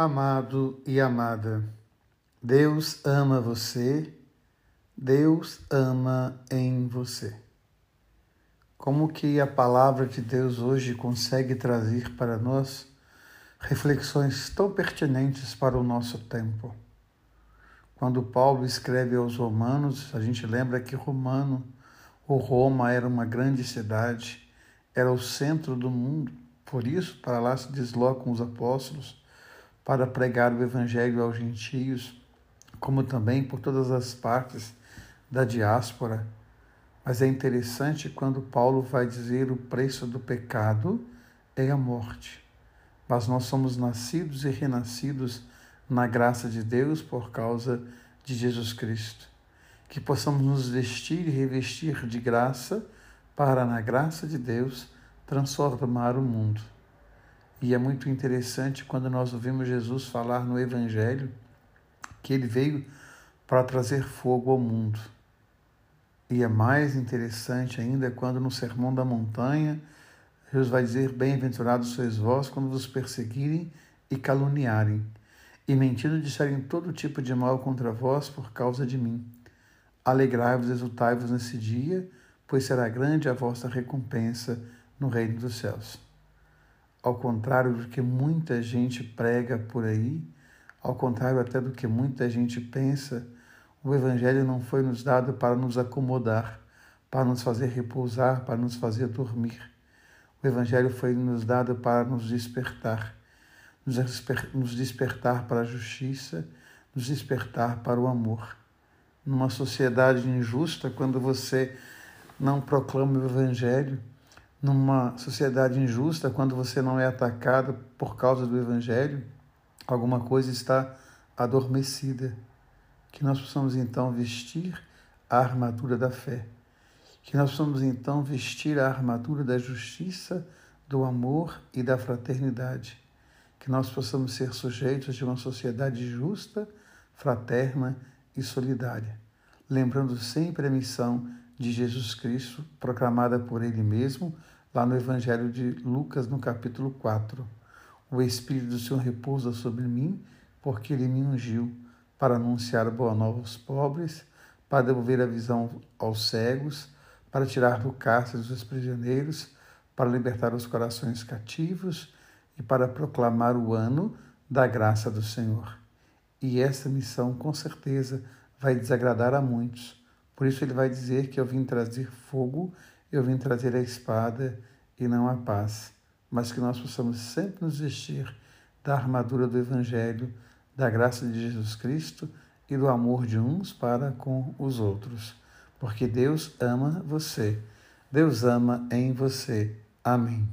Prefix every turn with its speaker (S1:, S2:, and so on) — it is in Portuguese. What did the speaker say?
S1: Amado e amada, Deus ama você, Deus ama em você. Como que a palavra de Deus hoje consegue trazer para nós reflexões tão pertinentes para o nosso tempo? Quando Paulo escreve aos Romanos, a gente lembra que Romano, ou Roma, era uma grande cidade, era o centro do mundo. Por isso, para lá se deslocam os apóstolos para pregar o Evangelho aos gentios, como também por todas as partes da diáspora. Mas é interessante quando Paulo vai dizer o preço do pecado é a morte. Mas nós somos nascidos e renascidos na graça de Deus por causa de Jesus Cristo. Que possamos nos vestir e revestir de graça para, na graça de Deus, transformar o mundo. E é muito interessante quando nós ouvimos Jesus falar no Evangelho que ele veio para trazer fogo ao mundo. E é mais interessante ainda quando no Sermão da Montanha, Jesus vai dizer: Bem-aventurados sois vós quando vos perseguirem e caluniarem, e mentindo disserem todo tipo de mal contra vós por causa de mim. Alegrai-vos, exultai-vos nesse dia, pois será grande a vossa recompensa no reino dos céus. Ao contrário do que muita gente prega por aí, ao contrário até do que muita gente pensa, o Evangelho não foi nos dado para nos acomodar, para nos fazer repousar, para nos fazer dormir. O Evangelho foi nos dado para nos despertar, nos despertar para a justiça, nos despertar para o amor. Numa sociedade injusta, quando você não proclama o Evangelho, numa sociedade injusta, quando você não é atacado por causa do Evangelho, alguma coisa está adormecida. Que nós possamos então vestir a armadura da fé. Que nós possamos então vestir a armadura da justiça, do amor e da fraternidade. Que nós possamos ser sujeitos de uma sociedade justa, fraterna e solidária. Lembrando sempre a missão de Jesus Cristo, proclamada por Ele mesmo, lá no Evangelho de Lucas, no capítulo 4. O Espírito do Senhor repousa sobre mim, porque Ele me ungiu para anunciar boa nova aos pobres, para devolver a visão aos cegos, para tirar do cárcere os prisioneiros, para libertar os corações cativos e para proclamar o ano da graça do Senhor. E essa missão, com certeza, vai desagradar a muitos por isso ele vai dizer que eu vim trazer fogo, eu vim trazer a espada e não a paz, mas que nós possamos sempre nos vestir da armadura do Evangelho, da graça de Jesus Cristo e do amor de uns para com os outros. Porque Deus ama você. Deus ama em você. Amém.